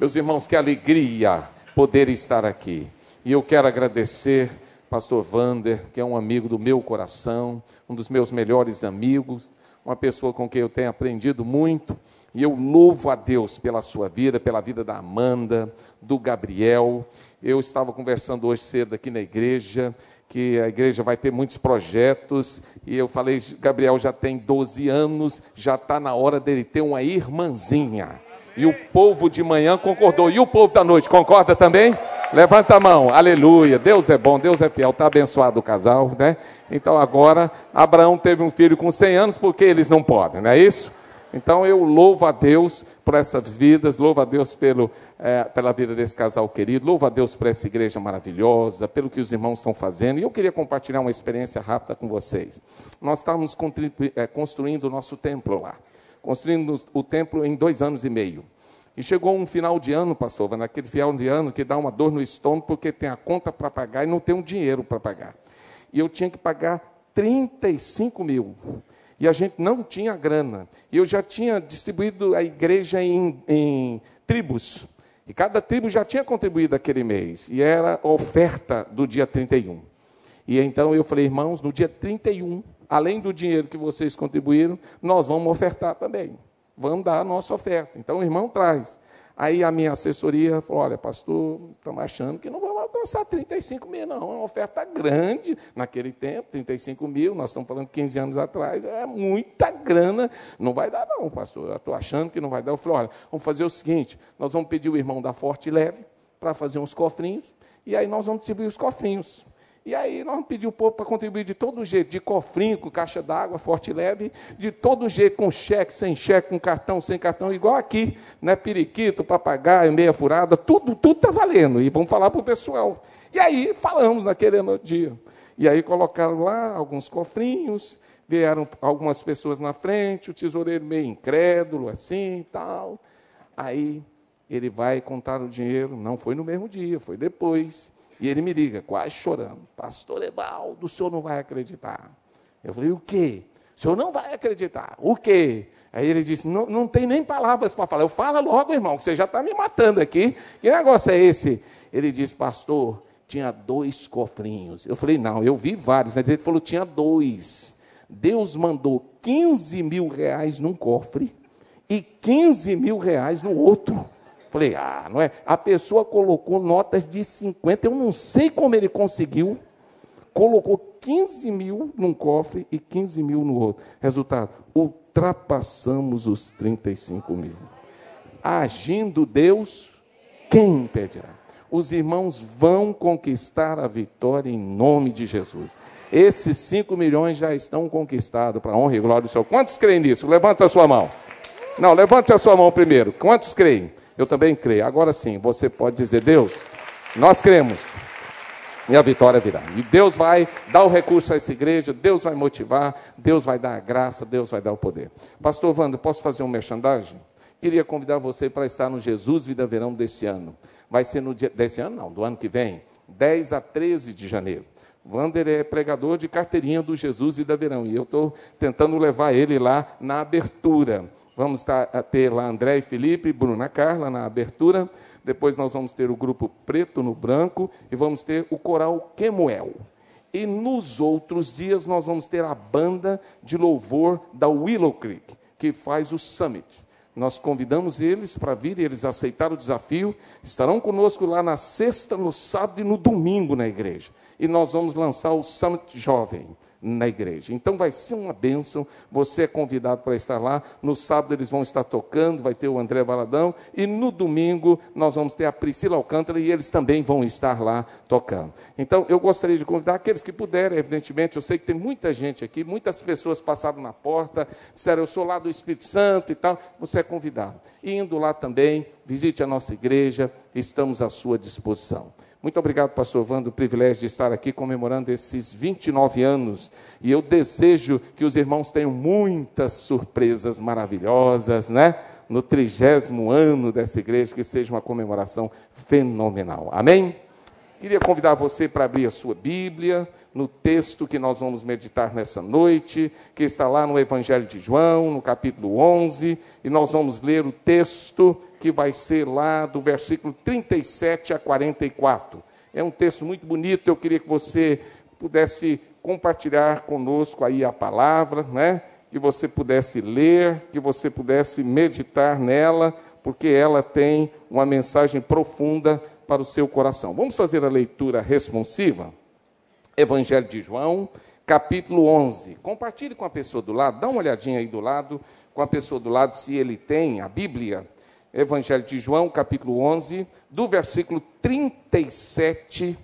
Meus irmãos, que alegria poder estar aqui. E eu quero agradecer pastor Vander, que é um amigo do meu coração, um dos meus melhores amigos, uma pessoa com quem eu tenho aprendido muito. E eu louvo a Deus pela sua vida, pela vida da Amanda, do Gabriel. Eu estava conversando hoje cedo aqui na igreja, que a igreja vai ter muitos projetos, e eu falei, Gabriel já tem 12 anos, já está na hora dele ter uma irmãzinha. E o povo de manhã concordou. E o povo da noite concorda também? Levanta a mão, aleluia. Deus é bom, Deus é fiel. Está abençoado o casal, né? Então agora, Abraão teve um filho com 100 anos, porque eles não podem, não é isso? Então eu louvo a Deus por essas vidas, louvo a Deus pelo, é, pela vida desse casal querido, louvo a Deus por essa igreja maravilhosa, pelo que os irmãos estão fazendo. E eu queria compartilhar uma experiência rápida com vocês. Nós estávamos é, construindo o nosso templo lá, construindo o templo em dois anos e meio. E chegou um final de ano, pastor, naquele final de ano que dá uma dor no estômago porque tem a conta para pagar e não tem um dinheiro para pagar. E eu tinha que pagar 35 mil. E a gente não tinha grana. E eu já tinha distribuído a igreja em, em tribos. E cada tribo já tinha contribuído aquele mês. E era oferta do dia 31. E então eu falei, irmãos, no dia 31, além do dinheiro que vocês contribuíram, nós vamos ofertar também vamos dar a nossa oferta. Então o irmão traz. Aí a minha assessoria falou: olha, pastor, estamos achando que não vamos alcançar 35 mil, não. É uma oferta grande naquele tempo, 35 mil, nós estamos falando 15 anos atrás, é muita grana. Não vai dar, não, pastor. Estou achando que não vai dar. Eu falei: olha, vamos fazer o seguinte: nós vamos pedir o irmão da Forte Leve para fazer uns cofrinhos, e aí nós vamos distribuir os cofrinhos. E aí nós pedir o povo para contribuir de todo jeito, de cofrinho, com caixa d'água, forte e leve, de todo jeito, com cheque, sem cheque, com cartão, sem cartão, igual aqui, né? Periquito, papagaio, meia furada, tudo, tudo está valendo. E vamos falar para o pessoal. E aí falamos naquele dia. E aí colocaram lá alguns cofrinhos, vieram algumas pessoas na frente, o tesoureiro meio incrédulo, assim e tal. Aí ele vai contar o dinheiro, não foi no mesmo dia, foi depois. E ele me liga, quase chorando: Pastor Ebaldo, o senhor não vai acreditar. Eu falei: O quê? O senhor não vai acreditar. O quê? Aí ele disse: Não, não tem nem palavras para falar. Eu falo logo, irmão, que você já está me matando aqui. Que negócio é esse? Ele disse: Pastor, tinha dois cofrinhos. Eu falei: Não, eu vi vários. Mas ele falou: Tinha dois. Deus mandou 15 mil reais num cofre e 15 mil reais no outro. Falei, ah, não é? A pessoa colocou notas de 50, eu não sei como ele conseguiu. Colocou 15 mil num cofre e 15 mil no outro. Resultado, ultrapassamos os 35 mil. Agindo Deus, quem impedirá? Os irmãos vão conquistar a vitória em nome de Jesus. Esses 5 milhões já estão conquistados para a honra e glória do Senhor. Quantos creem nisso? Levanta a sua mão. Não, levante a sua mão primeiro. Quantos creem? Eu também creio. Agora sim, você pode dizer, Deus, nós cremos. E a vitória virá. E Deus vai dar o recurso a essa igreja, Deus vai motivar, Deus vai dar a graça, Deus vai dar o poder. Pastor Wanda, posso fazer um merchandising? Queria convidar você para estar no Jesus Vida Verão desse ano. Vai ser no dia. Desse ano, não, do ano que vem, 10 a 13 de janeiro. Wander é pregador de carteirinha do Jesus Vida Verão. E eu estou tentando levar ele lá na abertura. Vamos ter lá André e Felipe, Bruna Carla na abertura. Depois nós vamos ter o grupo Preto no Branco e vamos ter o coral Quemuel. E nos outros dias nós vamos ter a banda de louvor da Willow Creek, que faz o Summit. Nós convidamos eles para vir, eles aceitaram o desafio, estarão conosco lá na sexta, no sábado e no domingo na igreja. E nós vamos lançar o Summit Jovem na igreja. Então vai ser uma bênção. Você é convidado para estar lá. No sábado eles vão estar tocando, vai ter o André Valadão. E no domingo nós vamos ter a Priscila Alcântara e eles também vão estar lá tocando. Então eu gostaria de convidar aqueles que puderem, evidentemente. Eu sei que tem muita gente aqui, muitas pessoas passaram na porta, disseram: Eu sou lá do Espírito Santo e tal. Você é convidado. E indo lá também, visite a nossa igreja, estamos à sua disposição. Muito obrigado, pastor Vando, o privilégio de estar aqui comemorando esses 29 anos. E eu desejo que os irmãos tenham muitas surpresas maravilhosas, né? No trigésimo ano dessa igreja, que seja uma comemoração fenomenal. Amém? Queria convidar você para abrir a sua Bíblia no texto que nós vamos meditar nessa noite, que está lá no Evangelho de João, no capítulo 11, e nós vamos ler o texto que vai ser lá do versículo 37 a 44. É um texto muito bonito, eu queria que você pudesse compartilhar conosco aí a palavra, né? Que você pudesse ler, que você pudesse meditar nela, porque ela tem uma mensagem profunda para o seu coração. Vamos fazer a leitura responsiva? Evangelho de João, capítulo 11. Compartilhe com a pessoa do lado, dá uma olhadinha aí do lado, com a pessoa do lado, se ele tem a Bíblia. Evangelho de João, capítulo 11, do versículo 37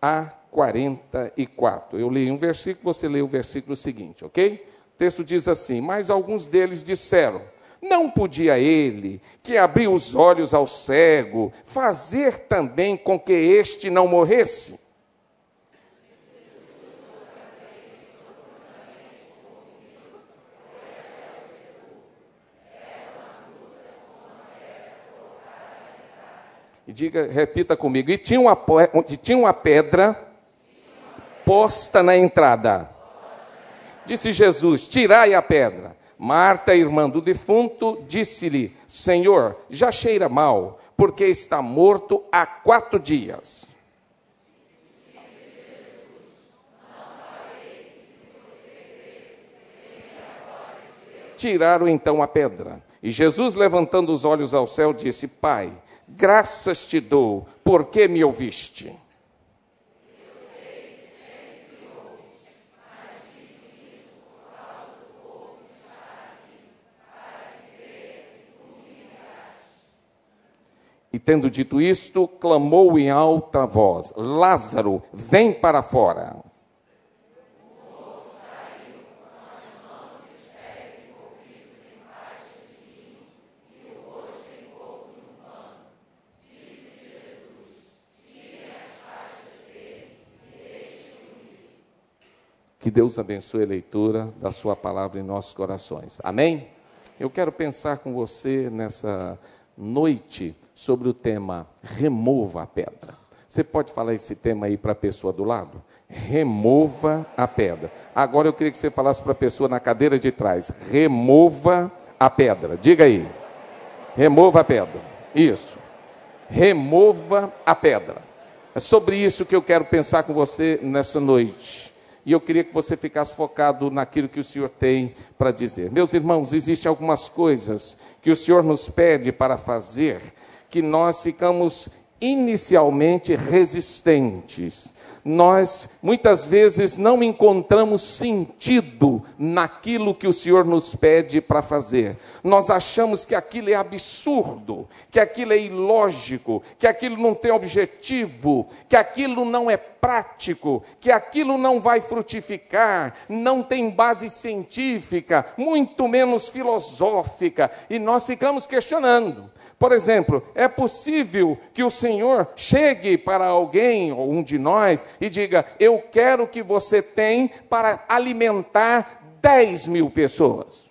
a 44. Eu li um versículo, você lê o versículo seguinte, ok? O texto diz assim: Mas alguns deles disseram não podia ele, que abriu os olhos ao cego, fazer também com que este não morresse? E diga, repita comigo. E tinha uma, e tinha uma pedra posta na entrada. Disse Jesus: Tirai a pedra. Marta, irmã do defunto, disse-lhe: Senhor, já cheira mal, porque está morto há quatro dias. Tiraram então a pedra. E Jesus, levantando os olhos ao céu, disse: Pai, graças te dou, porque me ouviste. E tendo dito isto, clamou em alta voz: Lázaro, vem para fora. Que Deus abençoe a leitura da Sua palavra em nossos corações. Amém? Eu quero pensar com você nessa noite sobre o tema Remova a pedra. Você pode falar esse tema aí para a pessoa do lado? Remova a pedra. Agora eu queria que você falasse para a pessoa na cadeira de trás: Remova a pedra. Diga aí. Remova a pedra. Isso. Remova a pedra. É sobre isso que eu quero pensar com você nessa noite e eu queria que você ficasse focado naquilo que o Senhor tem para dizer. Meus irmãos, existem algumas coisas que o Senhor nos pede para fazer que nós ficamos inicialmente resistentes nós muitas vezes não encontramos sentido naquilo que o Senhor nos pede para fazer. Nós achamos que aquilo é absurdo, que aquilo é ilógico, que aquilo não tem objetivo, que aquilo não é prático, que aquilo não vai frutificar, não tem base científica, muito menos filosófica, e nós ficamos questionando. Por exemplo, é possível que o Senhor chegue para alguém, ou um de nós, e diga: Eu quero que você tenha para alimentar 10 mil pessoas.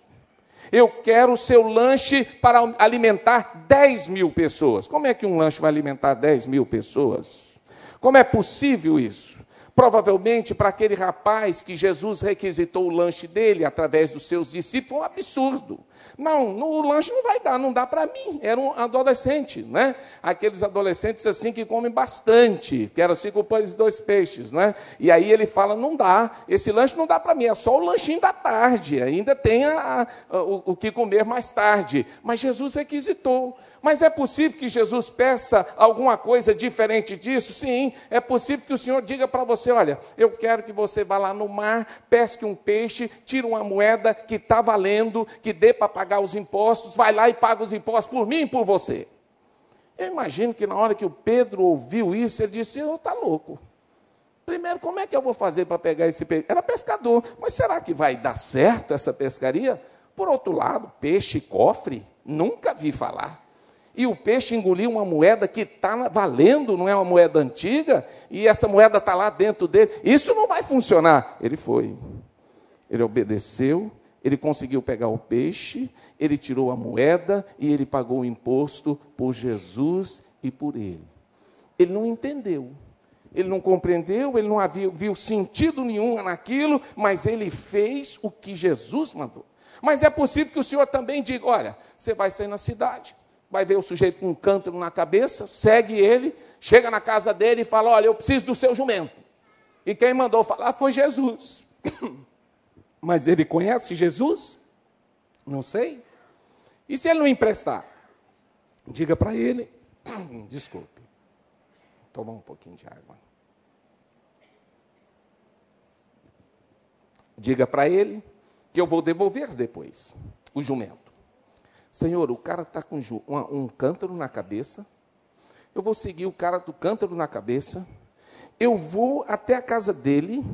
Eu quero o seu lanche para alimentar 10 mil pessoas. Como é que um lanche vai alimentar 10 mil pessoas? Como é possível isso? Provavelmente para aquele rapaz que Jesus requisitou o lanche dele através dos seus discípulos, um absurdo. Não, o lanche não vai dar, não dá para mim. Era um adolescente, né? Aqueles adolescentes assim que comem bastante, que eram cinco pães e dois peixes, né? E aí ele fala: não dá, esse lanche não dá para mim, é só o lanchinho da tarde, ainda tem a, a, o, o que comer mais tarde. Mas Jesus requisitou. Mas é possível que Jesus peça alguma coisa diferente disso? Sim, é possível que o Senhor diga para você: olha, eu quero que você vá lá no mar, pesque um peixe, tire uma moeda que está valendo, que dê para pagar os impostos, vai lá e paga os impostos por mim e por você. Eu imagino que na hora que o Pedro ouviu isso, ele disse: está louco. Primeiro, como é que eu vou fazer para pegar esse peixe? Era pescador, mas será que vai dar certo essa pescaria? Por outro lado, peixe cofre, nunca vi falar. E o peixe engoliu uma moeda que está valendo, não é uma moeda antiga, e essa moeda está lá dentro dele. Isso não vai funcionar. Ele foi. Ele obedeceu, ele conseguiu pegar o peixe, ele tirou a moeda e ele pagou o imposto por Jesus e por ele. Ele não entendeu. ele não compreendeu, ele não havia, viu sentido nenhum naquilo, mas ele fez o que Jesus mandou. Mas é possível que o Senhor também diga: olha, você vai sair na cidade, vai ver o sujeito com um cântaro na cabeça, segue ele, chega na casa dele e fala: olha, eu preciso do seu jumento. E quem mandou falar foi Jesus. Mas ele conhece Jesus? Não sei. E se ele não emprestar? Diga para ele, desculpe, tomar um pouquinho de água. Diga para ele que eu vou devolver depois o jumento. Senhor, o cara está com um cântaro na cabeça. Eu vou seguir o cara do cântaro na cabeça. Eu vou até a casa dele.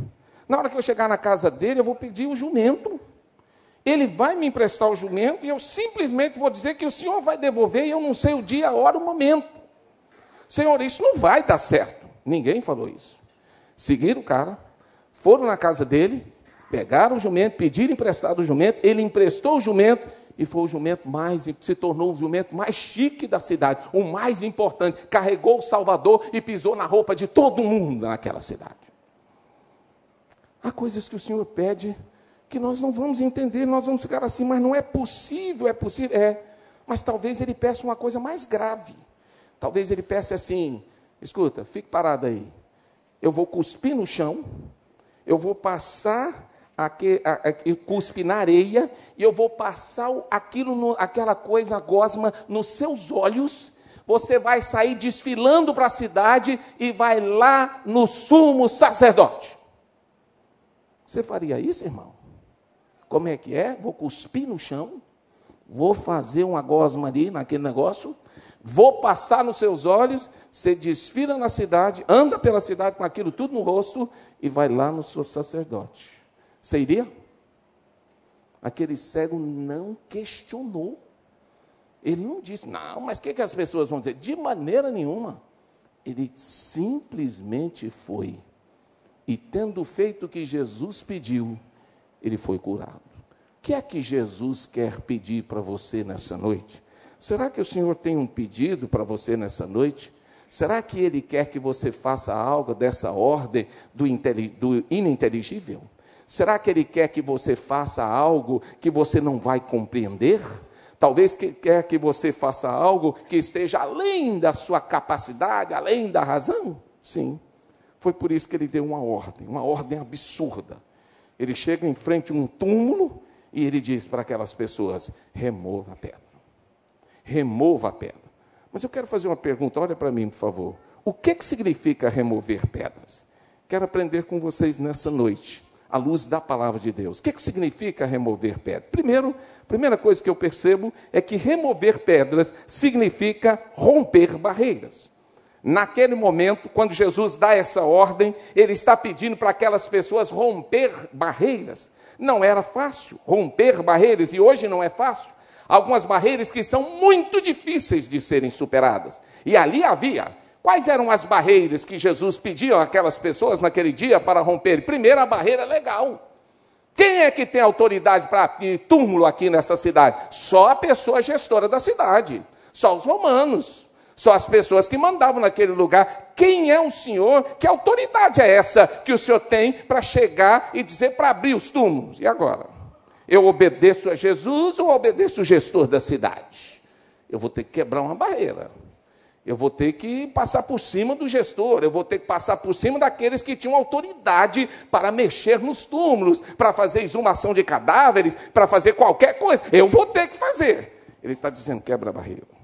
Na hora que eu chegar na casa dele, eu vou pedir o jumento. Ele vai me emprestar o jumento e eu simplesmente vou dizer que o senhor vai devolver e eu não sei o dia, a hora, o momento. Senhor, isso não vai dar certo. Ninguém falou isso. Seguiram o cara, foram na casa dele, Pegaram o jumento, pediram emprestado o jumento, ele emprestou o jumento e foi o jumento mais, se tornou o jumento mais chique da cidade, o mais importante. Carregou o Salvador e pisou na roupa de todo mundo naquela cidade. Há coisas que o Senhor pede que nós não vamos entender, nós vamos ficar assim, mas não é possível, é possível, é. Mas talvez ele peça uma coisa mais grave. Talvez ele peça assim: escuta, fique parado aí. Eu vou cuspir no chão, eu vou passar aqui, aqui, cuspe na areia, e eu vou passar aquilo, no, aquela coisa gosma nos seus olhos, você vai sair desfilando para a cidade e vai lá no sumo sacerdote. Você faria isso, irmão? Como é que é? Vou cuspir no chão, vou fazer uma gosma ali naquele negócio, vou passar nos seus olhos, você desfila na cidade, anda pela cidade com aquilo tudo no rosto e vai lá no seu sacerdote. Você iria? Aquele cego não questionou. Ele não disse, não, mas o que, que as pessoas vão dizer? De maneira nenhuma. Ele simplesmente foi. E tendo feito o que Jesus pediu, ele foi curado. O que é que Jesus quer pedir para você nessa noite? Será que o Senhor tem um pedido para você nessa noite? Será que Ele quer que você faça algo dessa ordem do, do ininteligível? Será que Ele quer que você faça algo que você não vai compreender? Talvez que quer que você faça algo que esteja além da sua capacidade, além da razão? Sim. Foi por isso que ele deu uma ordem, uma ordem absurda. Ele chega em frente a um túmulo e ele diz para aquelas pessoas: remova a pedra. Remova a pedra. Mas eu quero fazer uma pergunta, olha para mim, por favor. O que, que significa remover pedras? Quero aprender com vocês nessa noite à luz da palavra de Deus. O que, que significa remover pedras? Primeiro, a primeira coisa que eu percebo é que remover pedras significa romper barreiras. Naquele momento, quando Jesus dá essa ordem, ele está pedindo para aquelas pessoas romper barreiras. Não era fácil romper barreiras, e hoje não é fácil. Algumas barreiras que são muito difíceis de serem superadas. E ali havia Quais eram as barreiras que Jesus pediu àquelas pessoas naquele dia para romper? Primeiro, a barreira legal. Quem é que tem autoridade para túmulo aqui nessa cidade? Só a pessoa gestora da cidade, só os romanos, só as pessoas que mandavam naquele lugar. Quem é o senhor? Que autoridade é essa que o senhor tem para chegar e dizer para abrir os túmulos? E agora? Eu obedeço a Jesus ou obedeço o gestor da cidade? Eu vou ter que quebrar uma barreira. Eu vou ter que passar por cima do gestor, eu vou ter que passar por cima daqueles que tinham autoridade para mexer nos túmulos, para fazer exumação de cadáveres, para fazer qualquer coisa. Eu vou ter que fazer. Ele está dizendo quebra a barreira.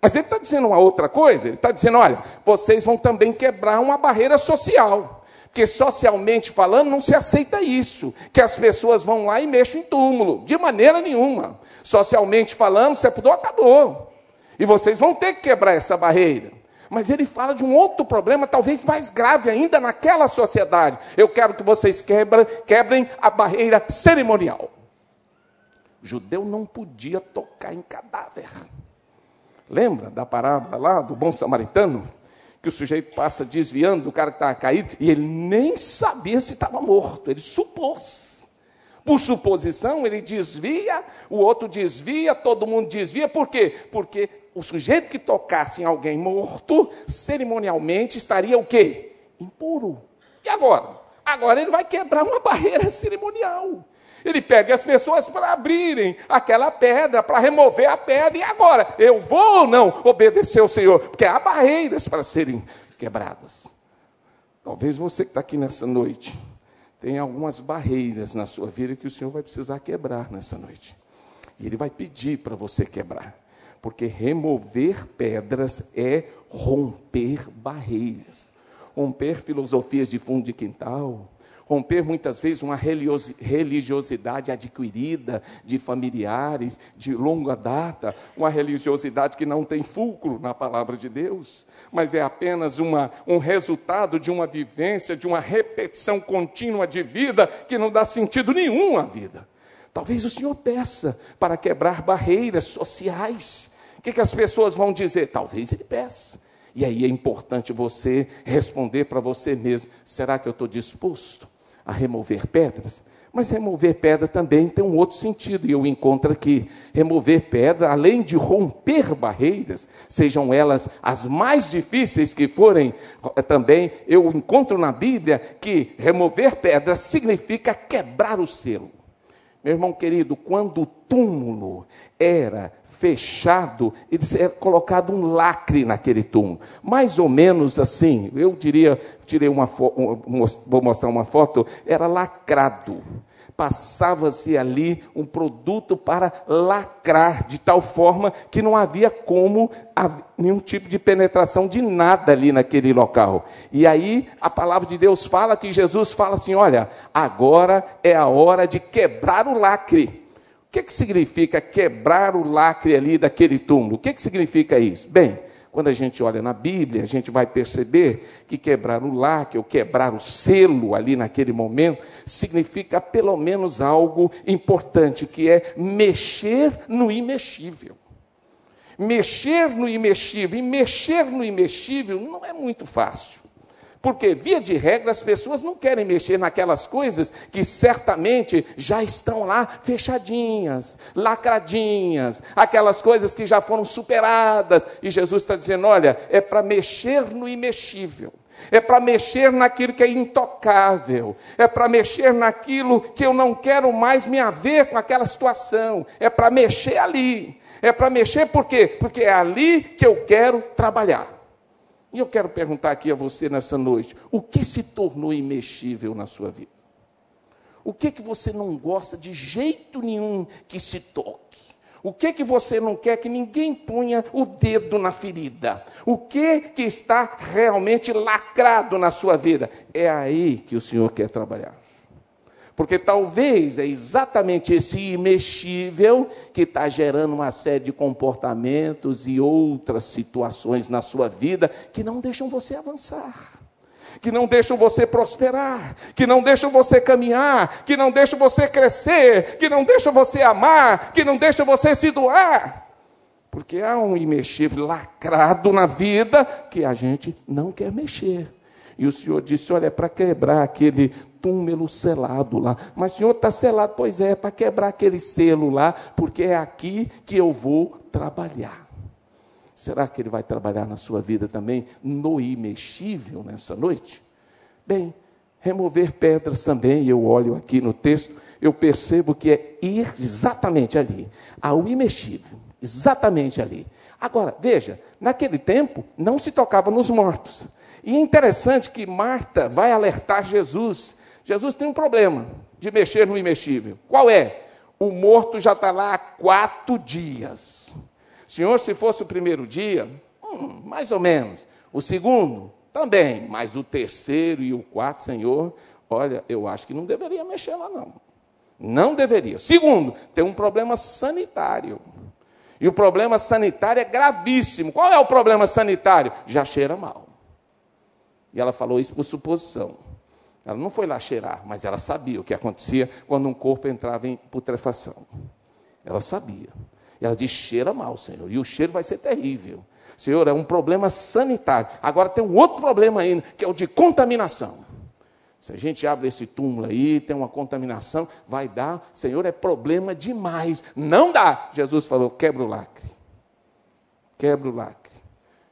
Mas ele está dizendo uma outra coisa, ele está dizendo: olha, vocês vão também quebrar uma barreira social. Porque socialmente falando, não se aceita isso, que as pessoas vão lá e mexem em túmulo, de maneira nenhuma. Socialmente falando, sepultou, acabou. E vocês vão ter que quebrar essa barreira. Mas ele fala de um outro problema, talvez mais grave ainda naquela sociedade. Eu quero que vocês quebrem, quebrem a barreira cerimonial. O judeu não podia tocar em cadáver. Lembra da parábola lá do bom samaritano? Que o sujeito passa desviando do cara que estava caído e ele nem sabia se estava morto, ele supôs. Por suposição, ele desvia, o outro desvia, todo mundo desvia. Por quê? Porque o sujeito que tocasse em alguém morto, cerimonialmente estaria o quê? impuro. E agora? Agora ele vai quebrar uma barreira cerimonial. Ele pede as pessoas para abrirem aquela pedra, para remover a pedra. E agora? Eu vou ou não obedecer ao Senhor? Porque há barreiras para serem quebradas. Talvez você que está aqui nessa noite tenha algumas barreiras na sua vida que o Senhor vai precisar quebrar nessa noite. E Ele vai pedir para você quebrar. Porque remover pedras é romper barreiras romper filosofias de fundo de quintal, romper muitas vezes uma religiosidade adquirida de familiares de longa data, uma religiosidade que não tem fulcro na palavra de Deus, mas é apenas uma, um resultado de uma vivência, de uma repetição contínua de vida que não dá sentido nenhum à vida. Talvez o Senhor peça para quebrar barreiras sociais. O que, que as pessoas vão dizer? Talvez Ele peça. E aí é importante você responder para você mesmo: será que eu estou disposto a remover pedras? Mas remover pedra também tem um outro sentido, e eu encontro aqui. Remover pedra, além de romper barreiras, sejam elas as mais difíceis que forem, eh, também eu encontro na Bíblia que remover pedra significa quebrar o selo. Meu irmão querido, quando o túmulo era fechado, ele era colocado um lacre naquele túmulo. Mais ou menos assim, eu diria, tirei uma vou mostrar uma foto, era lacrado passava-se ali um produto para lacrar, de tal forma que não havia como nenhum tipo de penetração de nada ali naquele local. E aí a palavra de Deus fala que Jesus fala assim: olha, agora é a hora de quebrar o lacre. O que, que significa quebrar o lacre ali daquele túmulo? O que, que significa isso? Bem, quando a gente olha na Bíblia, a gente vai perceber que quebrar o lacre, ou quebrar o selo ali naquele momento, significa pelo menos algo importante, que é mexer no imexível. Mexer no imexível, e mexer no imexível não é muito fácil. Porque, via de regra, as pessoas não querem mexer naquelas coisas que certamente já estão lá fechadinhas, lacradinhas, aquelas coisas que já foram superadas. E Jesus está dizendo: olha, é para mexer no imexível. É para mexer naquilo que é intocável, é para mexer naquilo que eu não quero mais me haver com aquela situação, é para mexer ali, é para mexer por quê? Porque é ali que eu quero trabalhar. E eu quero perguntar aqui a você nessa noite: o que se tornou imexível na sua vida? O que que você não gosta de jeito nenhum que se toque? O que que você não quer que ninguém ponha o dedo na ferida? O que que está realmente lacrado na sua vida? É aí que o Senhor quer trabalhar. Porque talvez é exatamente esse imexível que está gerando uma série de comportamentos e outras situações na sua vida que não deixam você avançar, que não deixam você prosperar, que não deixam você caminhar, que não deixam você crescer, que não deixam você amar, que não deixam você se doar. Porque há um imexível lacrado na vida que a gente não quer mexer. E o Senhor disse: Olha, é para quebrar aquele túmulo selado lá. Mas, Senhor, está selado. Pois é, é para quebrar aquele selo lá, porque é aqui que eu vou trabalhar. Será que Ele vai trabalhar na sua vida também no imexível nessa noite? Bem, remover pedras também, eu olho aqui no texto, eu percebo que é ir exatamente ali, ao imexível, exatamente ali. Agora, veja, naquele tempo não se tocava nos mortos. E é interessante que Marta vai alertar Jesus. Jesus tem um problema de mexer no imexível. Qual é? O morto já está lá há quatro dias. Senhor, se fosse o primeiro dia, hum, mais ou menos. O segundo, também. Mas o terceiro e o quarto, Senhor, olha, eu acho que não deveria mexer lá, não. Não deveria. Segundo, tem um problema sanitário. E o problema sanitário é gravíssimo. Qual é o problema sanitário? Já cheira mal. E ela falou isso por suposição. Ela não foi lá cheirar, mas ela sabia o que acontecia quando um corpo entrava em putrefação. Ela sabia. E ela disse: cheira mal, Senhor. E o cheiro vai ser terrível. Senhor, é um problema sanitário. Agora tem um outro problema ainda, que é o de contaminação. Se a gente abre esse túmulo aí, tem uma contaminação, vai dar, Senhor, é problema demais. Não dá. Jesus falou: quebra o lacre. Quebra o lacre.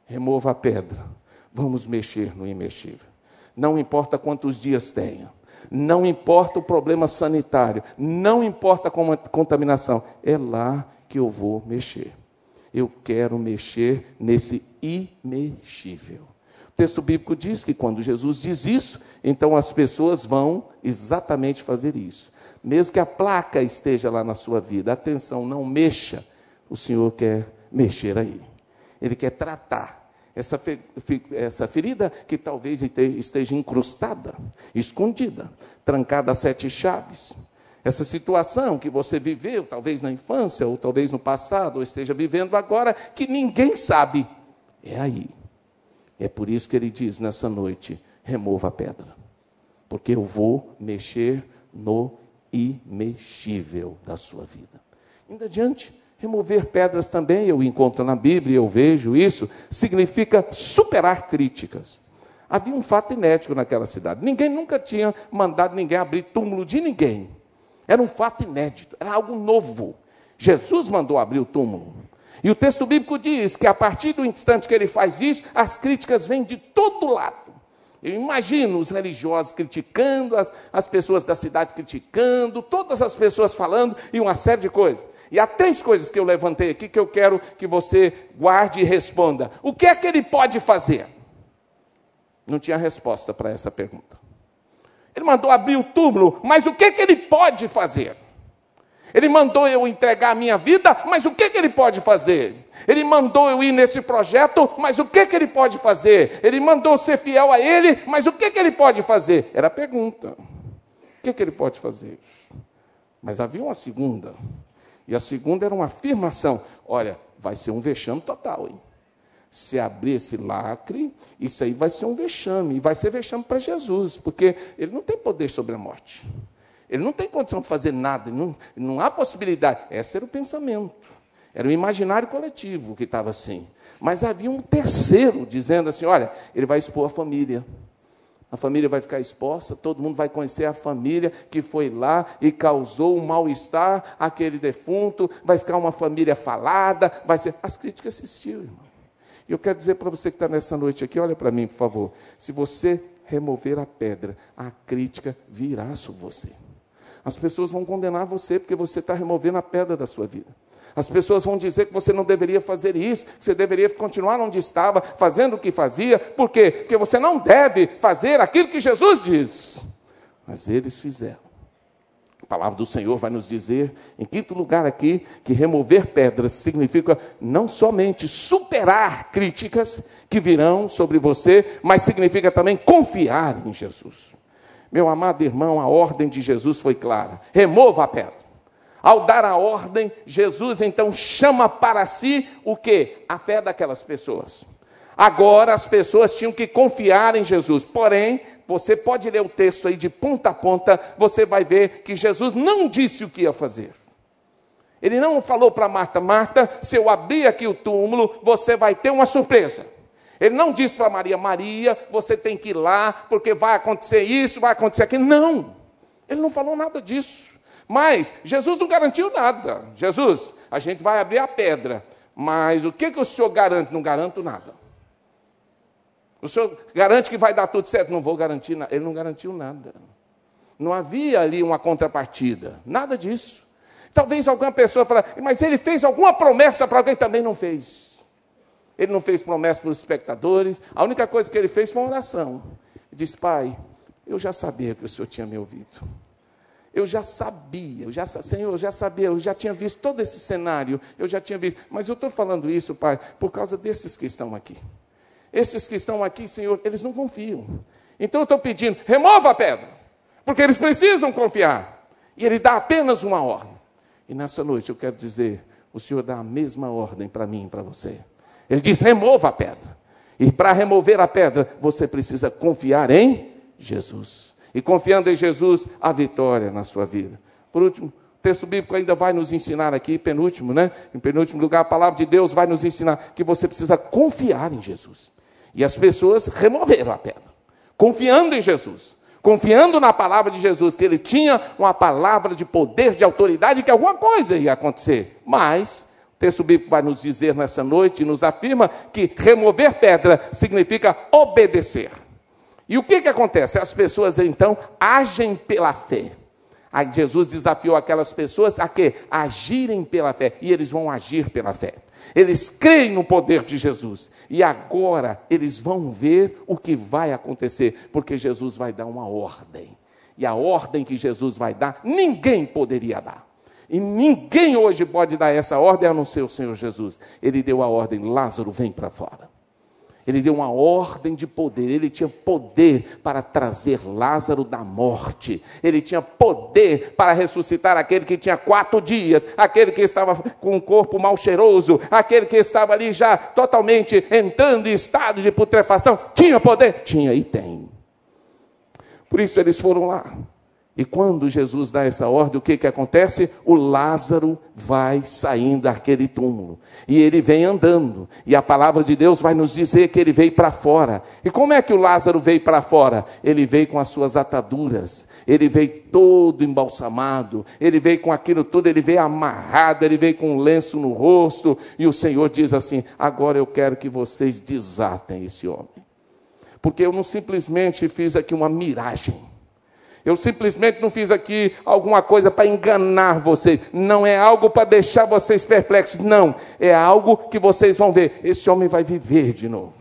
Remova a pedra Vamos mexer no imexível. não importa quantos dias tenha, não importa o problema sanitário, não importa a contaminação, é lá que eu vou mexer. Eu quero mexer nesse imexível. O texto bíblico diz que quando Jesus diz isso, então as pessoas vão exatamente fazer isso. Mesmo que a placa esteja lá na sua vida, atenção, não mexa, o Senhor quer mexer aí. Ele quer tratar essa, essa ferida que talvez esteja incrustada, escondida, trancada a sete chaves. Essa situação que você viveu, talvez na infância, ou talvez no passado, ou esteja vivendo agora, que ninguém sabe, é aí. É por isso que ele diz nessa noite: remova a pedra, porque eu vou mexer no imexível da sua vida. Ainda adiante, Remover pedras também, eu encontro na Bíblia, eu vejo isso, significa superar críticas. Havia um fato inédito naquela cidade. Ninguém nunca tinha mandado ninguém abrir túmulo de ninguém. Era um fato inédito, era algo novo. Jesus mandou abrir o túmulo. E o texto bíblico diz que a partir do instante que ele faz isso, as críticas vêm de todo lado. Eu imagino os religiosos criticando, as, as pessoas da cidade criticando, todas as pessoas falando e uma série de coisas. E há três coisas que eu levantei aqui que eu quero que você guarde e responda. O que é que ele pode fazer? Não tinha resposta para essa pergunta. Ele mandou abrir o túmulo, mas o que é que ele pode fazer? Ele mandou eu entregar a minha vida, mas o que, que ele pode fazer? Ele mandou eu ir nesse projeto, mas o que, que ele pode fazer? Ele mandou ser fiel a ele, mas o que, que ele pode fazer? Era a pergunta. O que, que ele pode fazer? Mas havia uma segunda. E a segunda era uma afirmação: olha, vai ser um vexame total, hein? Se abrir esse lacre, isso aí vai ser um vexame. E vai ser vexame para Jesus, porque ele não tem poder sobre a morte. Ele não tem condição de fazer nada, não, não há possibilidade. Esse era o pensamento. Era o imaginário coletivo que estava assim. Mas havia um terceiro dizendo assim: olha, ele vai expor a família. A família vai ficar exposta, todo mundo vai conhecer a família que foi lá e causou um mal-estar àquele defunto, vai ficar uma família falada, vai ser. As críticas existiam, irmão. E eu quero dizer para você que está nessa noite aqui, olha para mim, por favor. Se você remover a pedra, a crítica virá sobre você. As pessoas vão condenar você porque você está removendo a pedra da sua vida. As pessoas vão dizer que você não deveria fazer isso, que você deveria continuar onde estava, fazendo o que fazia. Por quê? Porque você não deve fazer aquilo que Jesus diz. Mas eles fizeram. A palavra do Senhor vai nos dizer, em quinto lugar aqui, que remover pedras significa não somente superar críticas que virão sobre você, mas significa também confiar em Jesus. Meu amado irmão, a ordem de Jesus foi clara: remova a pedra. Ao dar a ordem, Jesus então chama para si o que? A fé daquelas pessoas. Agora as pessoas tinham que confiar em Jesus. Porém, você pode ler o texto aí de ponta a ponta, você vai ver que Jesus não disse o que ia fazer. Ele não falou para Marta: Marta, se eu abrir aqui o túmulo, você vai ter uma surpresa. Ele não disse para Maria, Maria, você tem que ir lá, porque vai acontecer isso, vai acontecer aquilo. Não, ele não falou nada disso. Mas Jesus não garantiu nada. Jesus, a gente vai abrir a pedra, mas o que, que o senhor garante? Não garanto nada. O senhor garante que vai dar tudo certo? Não vou garantir nada. Ele não garantiu nada. Não havia ali uma contrapartida, nada disso. Talvez alguma pessoa fale, mas ele fez alguma promessa para alguém? Também não fez. Ele não fez promessa para os espectadores. A única coisa que ele fez foi uma oração. Ele disse: Pai, eu já sabia que o Senhor tinha me ouvido. Eu já sabia, eu já, Senhor, eu já sabia, eu já tinha visto todo esse cenário, eu já tinha visto. Mas eu estou falando isso, Pai, por causa desses que estão aqui. Esses que estão aqui, Senhor, eles não confiam. Então eu estou pedindo, remova a pedra, porque eles precisam confiar. E Ele dá apenas uma ordem. E nessa noite eu quero dizer, o Senhor dá a mesma ordem para mim e para você. Ele diz: remova a pedra. E para remover a pedra, você precisa confiar em Jesus. E confiando em Jesus, a vitória na sua vida. Por último, o texto bíblico ainda vai nos ensinar aqui, penúltimo, né? Em penúltimo lugar, a palavra de Deus vai nos ensinar que você precisa confiar em Jesus. E as pessoas removeram a pedra, confiando em Jesus, confiando na palavra de Jesus, que ele tinha uma palavra de poder, de autoridade, que alguma coisa ia acontecer. Mas texto bíblico vai nos dizer nessa noite, nos afirma que remover pedra significa obedecer. E o que, que acontece? As pessoas então agem pela fé. Aí Jesus desafiou aquelas pessoas a que agirem pela fé, e eles vão agir pela fé. Eles creem no poder de Jesus. E agora eles vão ver o que vai acontecer, porque Jesus vai dar uma ordem. E a ordem que Jesus vai dar, ninguém poderia dar. E ninguém hoje pode dar essa ordem a não ser o Senhor Jesus. Ele deu a ordem: Lázaro, vem para fora. Ele deu uma ordem de poder. Ele tinha poder para trazer Lázaro da morte. Ele tinha poder para ressuscitar aquele que tinha quatro dias, aquele que estava com um corpo mal cheiroso, aquele que estava ali já totalmente entrando em estado de putrefação. Tinha poder? Tinha e tem. Por isso eles foram lá. E quando Jesus dá essa ordem, o que, que acontece? O Lázaro vai saindo daquele túmulo. E ele vem andando. E a palavra de Deus vai nos dizer que ele veio para fora. E como é que o Lázaro veio para fora? Ele veio com as suas ataduras. Ele veio todo embalsamado. Ele veio com aquilo tudo. Ele veio amarrado. Ele veio com um lenço no rosto. E o Senhor diz assim: Agora eu quero que vocês desatem esse homem. Porque eu não simplesmente fiz aqui uma miragem. Eu simplesmente não fiz aqui alguma coisa para enganar vocês. Não é algo para deixar vocês perplexos. Não. É algo que vocês vão ver. Esse homem vai viver de novo.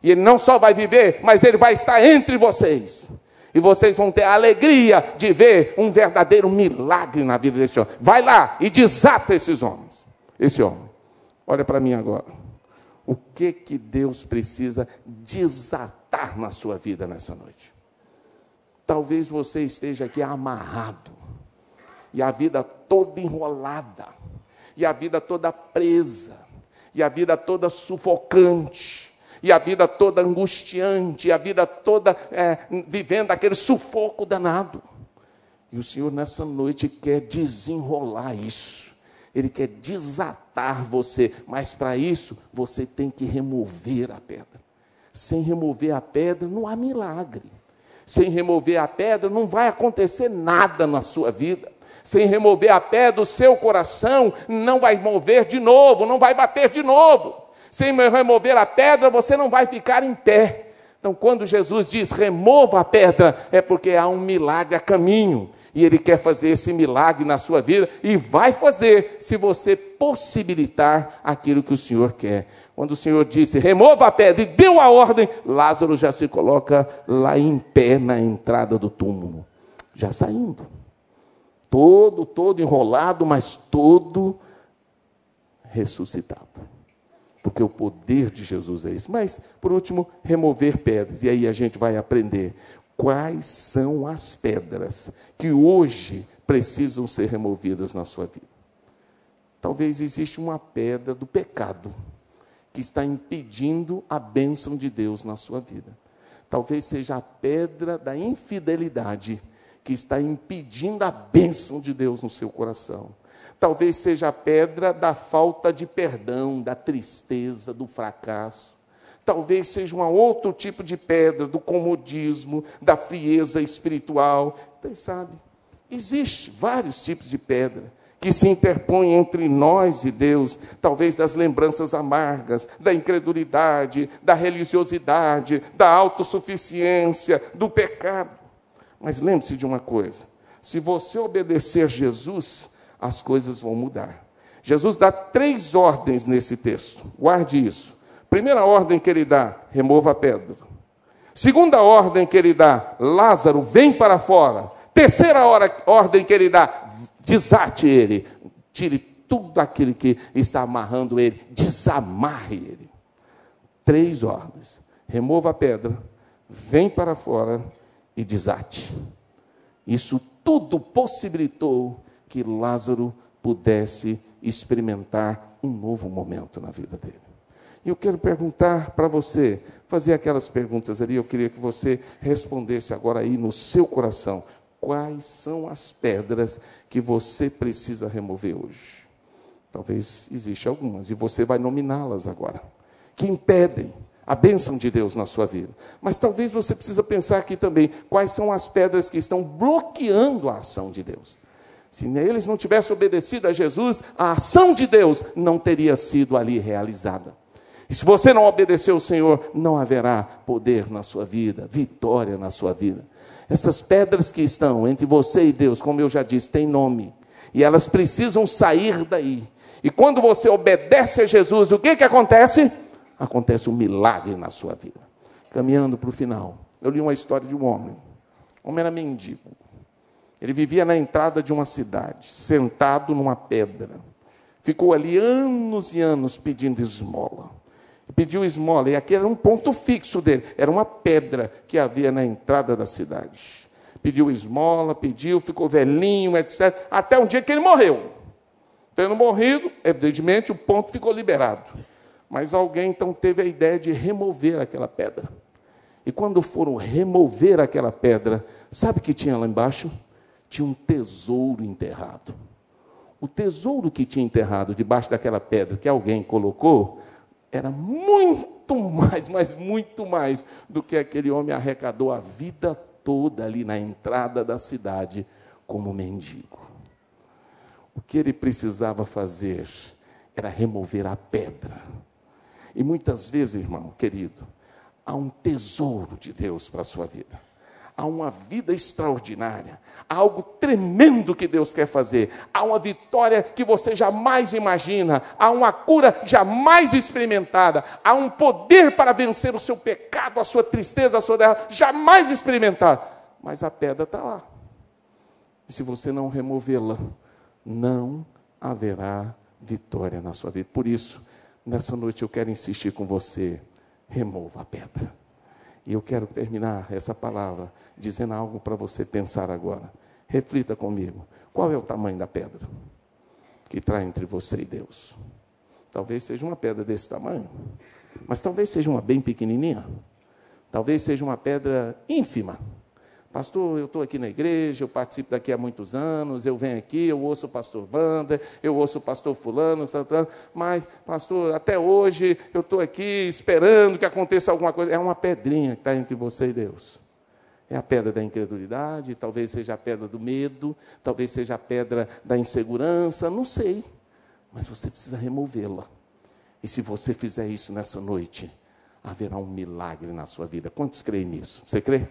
E ele não só vai viver, mas ele vai estar entre vocês. E vocês vão ter a alegria de ver um verdadeiro milagre na vida desse homem. Vai lá e desata esses homens. Esse homem. Olha para mim agora. O que que Deus precisa desatar na sua vida nessa noite? Talvez você esteja aqui amarrado, e a vida toda enrolada, e a vida toda presa, e a vida toda sufocante, e a vida toda angustiante, e a vida toda é, vivendo aquele sufoco danado. E o Senhor nessa noite quer desenrolar isso. Ele quer desatar você, mas para isso você tem que remover a pedra. Sem remover a pedra não há milagre sem remover a pedra, não vai acontecer nada na sua vida. Sem remover a pedra, o seu coração não vai mover de novo, não vai bater de novo. Sem remover a pedra, você não vai ficar em pé. Então, quando Jesus diz remova a pedra, é porque há um milagre a caminho. E Ele quer fazer esse milagre na sua vida e vai fazer se você possibilitar aquilo que o Senhor quer. Quando o Senhor disse, remova a pedra e deu a ordem, Lázaro já se coloca lá em pé na entrada do túmulo, já saindo. Todo, todo enrolado, mas todo ressuscitado. Porque o poder de Jesus é isso. Mas, por último, remover pedras. E aí a gente vai aprender quais são as pedras que hoje precisam ser removidas na sua vida. Talvez exista uma pedra do pecado que está impedindo a bênção de Deus na sua vida. Talvez seja a pedra da infidelidade que está impedindo a bênção de Deus no seu coração. Talvez seja a pedra da falta de perdão, da tristeza, do fracasso. Talvez seja um outro tipo de pedra, do comodismo, da frieza espiritual. Então, sabe, existe vários tipos de pedra que se interpõe entre nós e Deus, talvez das lembranças amargas, da incredulidade, da religiosidade, da autossuficiência, do pecado. Mas lembre-se de uma coisa: se você obedecer Jesus, as coisas vão mudar. Jesus dá três ordens nesse texto, guarde isso. Primeira ordem que ele dá: remova a pedra. Segunda ordem que ele dá: Lázaro, vem para fora. Terceira ordem que ele dá: desate ele, tire tudo aquilo que está amarrando ele, desamarre ele. Três ordens: remova a pedra, vem para fora e desate. Isso tudo possibilitou que Lázaro pudesse experimentar um novo momento na vida dele. E eu quero perguntar para você, fazer aquelas perguntas ali, eu queria que você respondesse agora aí no seu coração quais são as pedras que você precisa remover hoje. Talvez existam algumas, e você vai nominá-las agora, que impedem a bênção de Deus na sua vida. Mas talvez você precisa pensar aqui também quais são as pedras que estão bloqueando a ação de Deus. Se eles não tivessem obedecido a Jesus, a ação de Deus não teria sido ali realizada. E se você não obedecer ao Senhor, não haverá poder na sua vida, vitória na sua vida. Essas pedras que estão entre você e Deus, como eu já disse, têm nome. E elas precisam sair daí. E quando você obedece a Jesus, o que, que acontece? Acontece um milagre na sua vida. Caminhando para o final, eu li uma história de um homem. O homem era mendigo. Ele vivia na entrada de uma cidade, sentado numa pedra. Ficou ali anos e anos pedindo esmola. Pediu esmola, e aqui era um ponto fixo dele, era uma pedra que havia na entrada da cidade. Pediu esmola, pediu, ficou velhinho, etc. Até um dia que ele morreu. Tendo morrido, evidentemente o ponto ficou liberado. Mas alguém então teve a ideia de remover aquela pedra. E quando foram remover aquela pedra, sabe o que tinha lá embaixo? Tinha um tesouro enterrado. O tesouro que tinha enterrado debaixo daquela pedra que alguém colocou era muito mais, mas muito mais do que aquele homem arrecadou a vida toda ali na entrada da cidade como mendigo. O que ele precisava fazer era remover a pedra. E muitas vezes, irmão querido, há um tesouro de Deus para a sua vida há uma vida extraordinária, há algo tremendo que Deus quer fazer, há uma vitória que você jamais imagina, há uma cura jamais experimentada, há um poder para vencer o seu pecado, a sua tristeza, a sua derrota, jamais experimentado. Mas a pedra está lá. E se você não removê-la, não haverá vitória na sua vida. Por isso, nessa noite eu quero insistir com você: remova a pedra. E eu quero terminar essa palavra dizendo algo para você pensar agora. Reflita comigo. Qual é o tamanho da pedra que está entre você e Deus? Talvez seja uma pedra desse tamanho, mas talvez seja uma bem pequenininha. Talvez seja uma pedra ínfima Pastor, eu estou aqui na igreja, eu participo daqui há muitos anos, eu venho aqui, eu ouço o pastor Wander, eu ouço o pastor fulano, mas, pastor, até hoje eu estou aqui esperando que aconteça alguma coisa. É uma pedrinha que está entre você e Deus. É a pedra da incredulidade, talvez seja a pedra do medo, talvez seja a pedra da insegurança, não sei. Mas você precisa removê-la. E se você fizer isso nessa noite, haverá um milagre na sua vida. Quantos creem nisso? Você crê?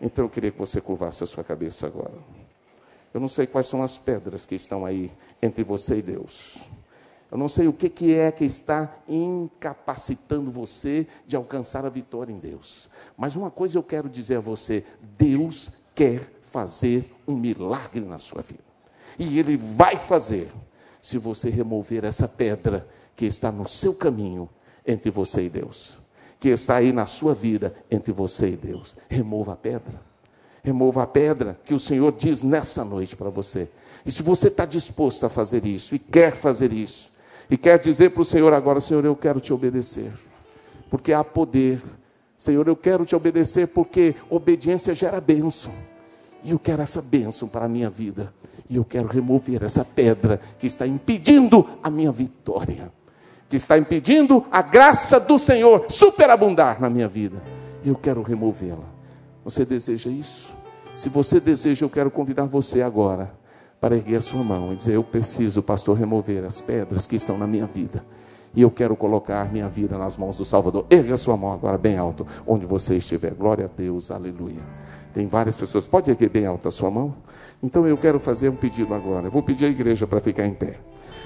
Então eu queria que você curvasse a sua cabeça agora. Eu não sei quais são as pedras que estão aí entre você e Deus. Eu não sei o que, que é que está incapacitando você de alcançar a vitória em Deus. Mas uma coisa eu quero dizer a você: Deus quer fazer um milagre na sua vida. E Ele vai fazer se você remover essa pedra que está no seu caminho entre você e Deus que está aí na sua vida entre você e Deus. Remova a pedra. Remova a pedra que o Senhor diz nessa noite para você. E se você está disposto a fazer isso, e quer fazer isso, e quer dizer para o Senhor agora: Senhor, eu quero te obedecer, porque há poder. Senhor, eu quero te obedecer porque obediência gera bênção. E eu quero essa bênção para a minha vida. E eu quero remover essa pedra que está impedindo a minha vitória que está impedindo a graça do Senhor superabundar na minha vida. Eu quero removê-la. Você deseja isso? Se você deseja, eu quero convidar você agora para erguer a sua mão e dizer: Eu preciso, pastor, remover as pedras que estão na minha vida. E eu quero colocar minha vida nas mãos do Salvador. Erga a sua mão agora bem alto, onde você estiver. Glória a Deus, aleluia. Tem várias pessoas. Pode erguer bem alto a sua mão? Então eu quero fazer um pedido agora. Eu vou pedir à igreja para ficar em pé.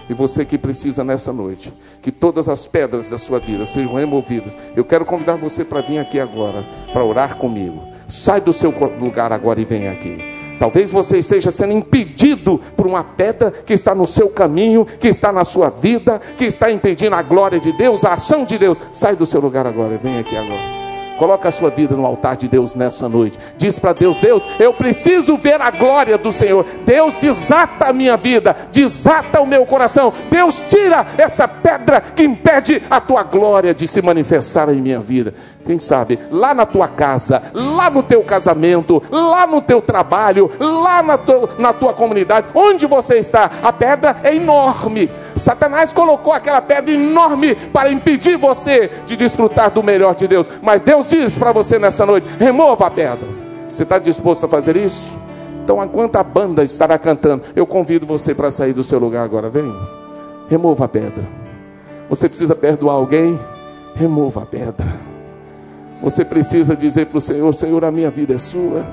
E você que precisa nessa noite, que todas as pedras da sua vida sejam removidas. Eu quero convidar você para vir aqui agora, para orar comigo. Sai do seu lugar agora e vem aqui. Talvez você esteja sendo impedido por uma pedra que está no seu caminho, que está na sua vida, que está impedindo a glória de Deus, a ação de Deus. Sai do seu lugar agora e vem aqui agora. Coloca a sua vida no altar de Deus nessa noite. Diz para Deus: Deus, eu preciso ver a glória do Senhor. Deus, desata a minha vida, desata o meu coração. Deus, tira essa pedra que impede a tua glória de se manifestar em minha vida. Quem sabe, lá na tua casa, lá no teu casamento, lá no teu trabalho, lá na, tu, na tua comunidade, onde você está, a pedra é enorme. Satanás colocou aquela pedra enorme para impedir você de desfrutar do melhor de Deus. Mas Deus diz para você nessa noite: remova a pedra. Você está disposto a fazer isso? Então, enquanto a banda estará cantando, eu convido você para sair do seu lugar agora. Vem, remova a pedra. Você precisa perdoar alguém? remova a pedra. Você precisa dizer para o Senhor: Senhor, a minha vida é sua.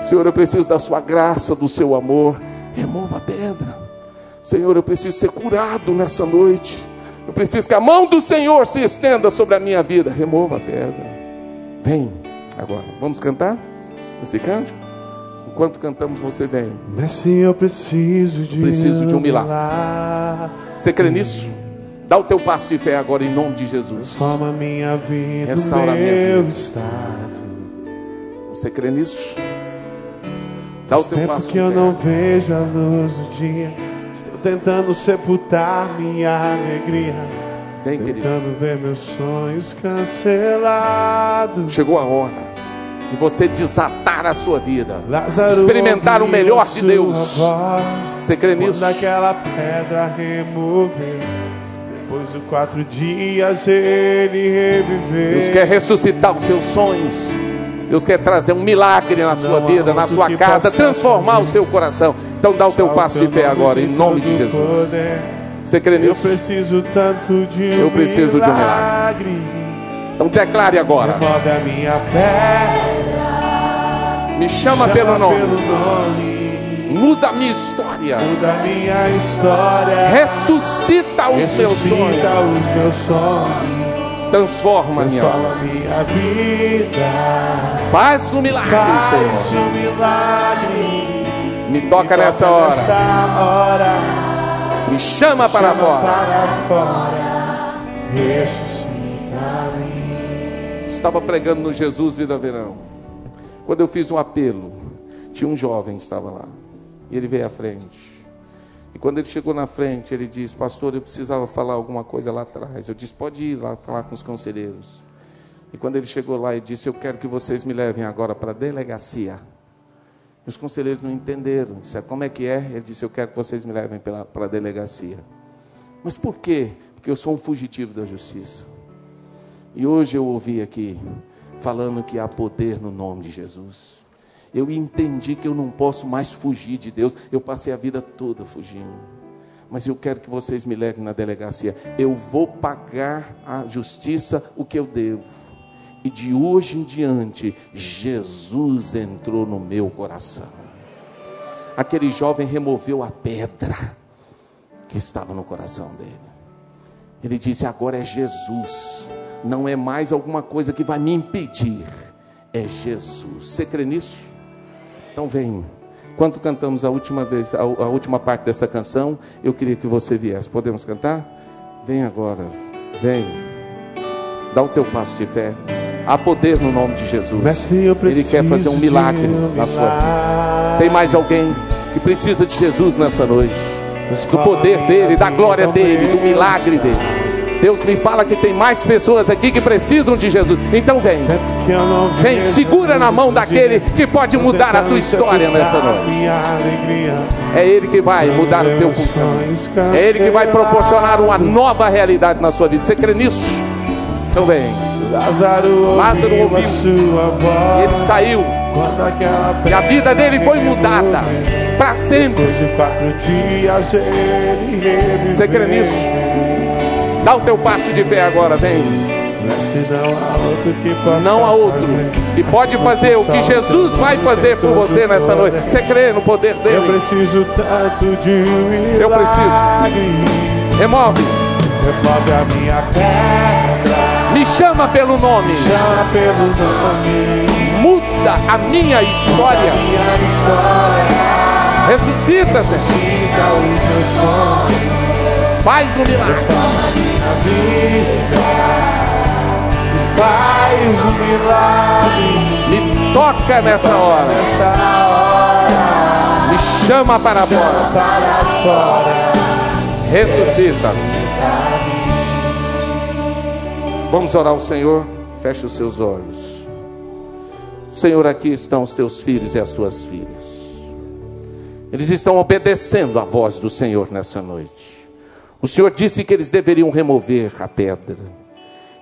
Senhor, eu preciso da sua graça, do seu amor. Remova a pedra. Senhor, eu preciso ser curado nessa noite. Eu preciso que a mão do Senhor se estenda sobre a minha vida. Remova a pedra. Vem agora. Vamos cantar esse cântico? Enquanto cantamos, você vem. Mestre, eu preciso de, preciso de um milagre. Você crê nisso? Dá o teu passo de fé agora em nome de Jesus. Transforma minha vida, Restaura meu minha vida. estado. Você crê nisso? Dá o Faz teu tempo passo que de eu fé. não vejo a luz do dia. Estou tentando sepultar minha alegria. Vem, querido. Tentando ver meus sonhos cancelados. Chegou a hora de você desatar a sua vida. Lázaro Experimentar o melhor de Deus. voz. Você crê nisso? Quando aquela pedra removeu. Depois de quatro dias ele reviveu. Deus quer ressuscitar os seus sonhos. Deus quer trazer um milagre na sua vida, na sua casa, transformar o seu coração. Então dá o teu passo de fé agora, em nome de Jesus. Você crê Eu nisso? preciso tanto de um Eu preciso de um milagre. Então declare agora. Me chama pelo chama nome. pelo nome. Muda a minha história. Muda minha história. Ressuscita os meus Ressuscita sonhos. os meus sonhos. Transforma minha Transforma minha vida. Faz um milagre, Faz Senhor. um milagre. Me toca nessa Toca nesta hora. Me chama para fora. Estava pregando no Jesus Vida Verão. Quando eu fiz um apelo, tinha um jovem que estava lá. E ele veio à frente. E quando ele chegou na frente, ele disse: Pastor, eu precisava falar alguma coisa lá atrás. Eu disse: Pode ir lá falar com os conselheiros. E quando ele chegou lá, ele disse: Eu quero que vocês me levem agora para a delegacia. E os conselheiros não entenderam. Disseram: Como é que é? Ele disse: Eu quero que vocês me levem para a delegacia. Mas por quê? Porque eu sou um fugitivo da justiça. E hoje eu ouvi aqui falando que há poder no nome de Jesus. Eu entendi que eu não posso mais fugir de Deus. Eu passei a vida toda fugindo. Mas eu quero que vocês me levem na delegacia. Eu vou pagar à justiça o que eu devo. E de hoje em diante, Jesus entrou no meu coração. Aquele jovem removeu a pedra que estava no coração dele. Ele disse: agora é Jesus, não é mais alguma coisa que vai me impedir, é Jesus. Você crê nisso? Então vem. Quando cantamos a última vez, a, a última parte dessa canção, eu queria que você viesse. Podemos cantar? Vem agora, vem. Dá o teu passo de fé. Há poder no nome de Jesus. Ele quer fazer um milagre na sua vida. Tem mais alguém que precisa de Jesus nessa noite? Do poder dele, da glória dele, do milagre dele. Deus me fala que tem mais pessoas aqui que precisam de Jesus. Então vem. Vem, segura na mão daquele que pode mudar a tua história nessa noite. É Ele que vai mudar o teu caminho. É Ele que vai proporcionar uma nova realidade na sua vida. Você crê nisso? Então vem. Lázaro, Lázaro ouviu a sua voz. E ele saiu. E a vida dele foi mudada para sempre. Você crê nisso? Dá o teu passo de fé agora, vem. Não há outro que pode fazer o que Jesus vai fazer por você nessa noite. Você crê no poder Eu dele? preciso tanto de um. Eu preciso. Remove. Remove a minha pedra. Me chama pelo nome. Chama pelo nome. Muda a minha história. História. Ressuscita, Senhor. Os meus sonhos. Faz um milagre. Faz um milagre. Me toca nessa hora. Nesta hora. Me chama para fora. Para fora. Ressuscita. Vamos orar ao Senhor. Feche os seus olhos. Senhor, aqui estão os teus filhos e as tuas filhas. Eles estão obedecendo à voz do Senhor nessa noite. O Senhor disse que eles deveriam remover a pedra.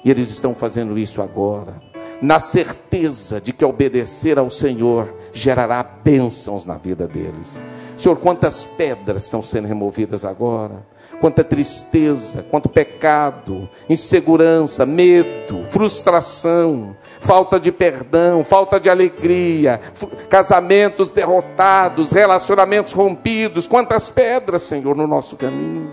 E eles estão fazendo isso agora, na certeza de que obedecer ao Senhor gerará bênçãos na vida deles. Senhor, quantas pedras estão sendo removidas agora quanta tristeza, quanto pecado, insegurança, medo, frustração, falta de perdão, falta de alegria, casamentos derrotados, relacionamentos rompidos, quantas pedras, Senhor, no nosso caminho.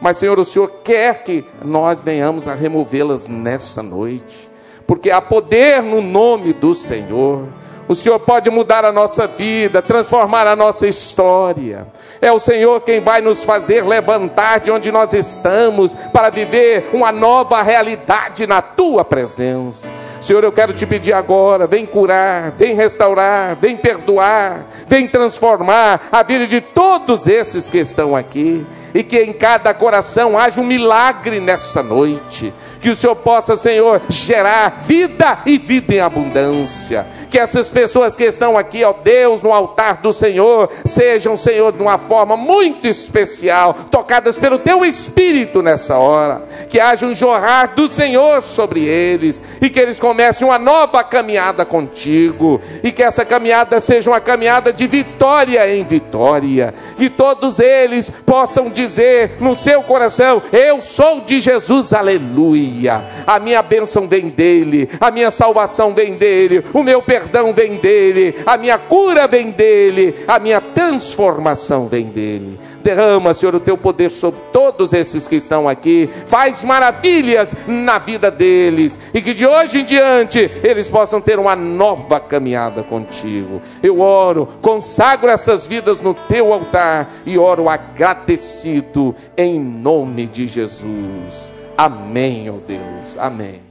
Mas, Senhor, o Senhor quer que nós venhamos a removê-las nessa noite, porque há poder no nome do Senhor. O Senhor pode mudar a nossa vida, transformar a nossa história. É o Senhor quem vai nos fazer levantar de onde nós estamos para viver uma nova realidade na tua presença. Senhor, eu quero te pedir agora, vem curar, vem restaurar, vem perdoar, vem transformar a vida de todos esses que estão aqui, e que em cada coração haja um milagre nessa noite, que o Senhor possa, Senhor, gerar vida e vida em abundância que essas pessoas que estão aqui, ó Deus, no altar do Senhor, sejam, Senhor, de uma forma muito especial, tocadas pelo Teu Espírito nessa hora, que haja um jorrar do Senhor sobre eles, e que eles comecem uma nova caminhada contigo, e que essa caminhada seja uma caminhada de vitória em vitória, que todos eles possam dizer no seu coração: Eu sou de Jesus, aleluia. A minha bênção vem dele, a minha salvação vem dele, o meu perdão perdão vem dele, a minha cura vem dele, a minha transformação vem dele. Derrama, Senhor, o teu poder sobre todos esses que estão aqui, faz maravilhas na vida deles, e que de hoje em diante eles possam ter uma nova caminhada contigo. Eu oro, consagro essas vidas no teu altar e oro agradecido em nome de Jesus. Amém, ó oh Deus. Amém.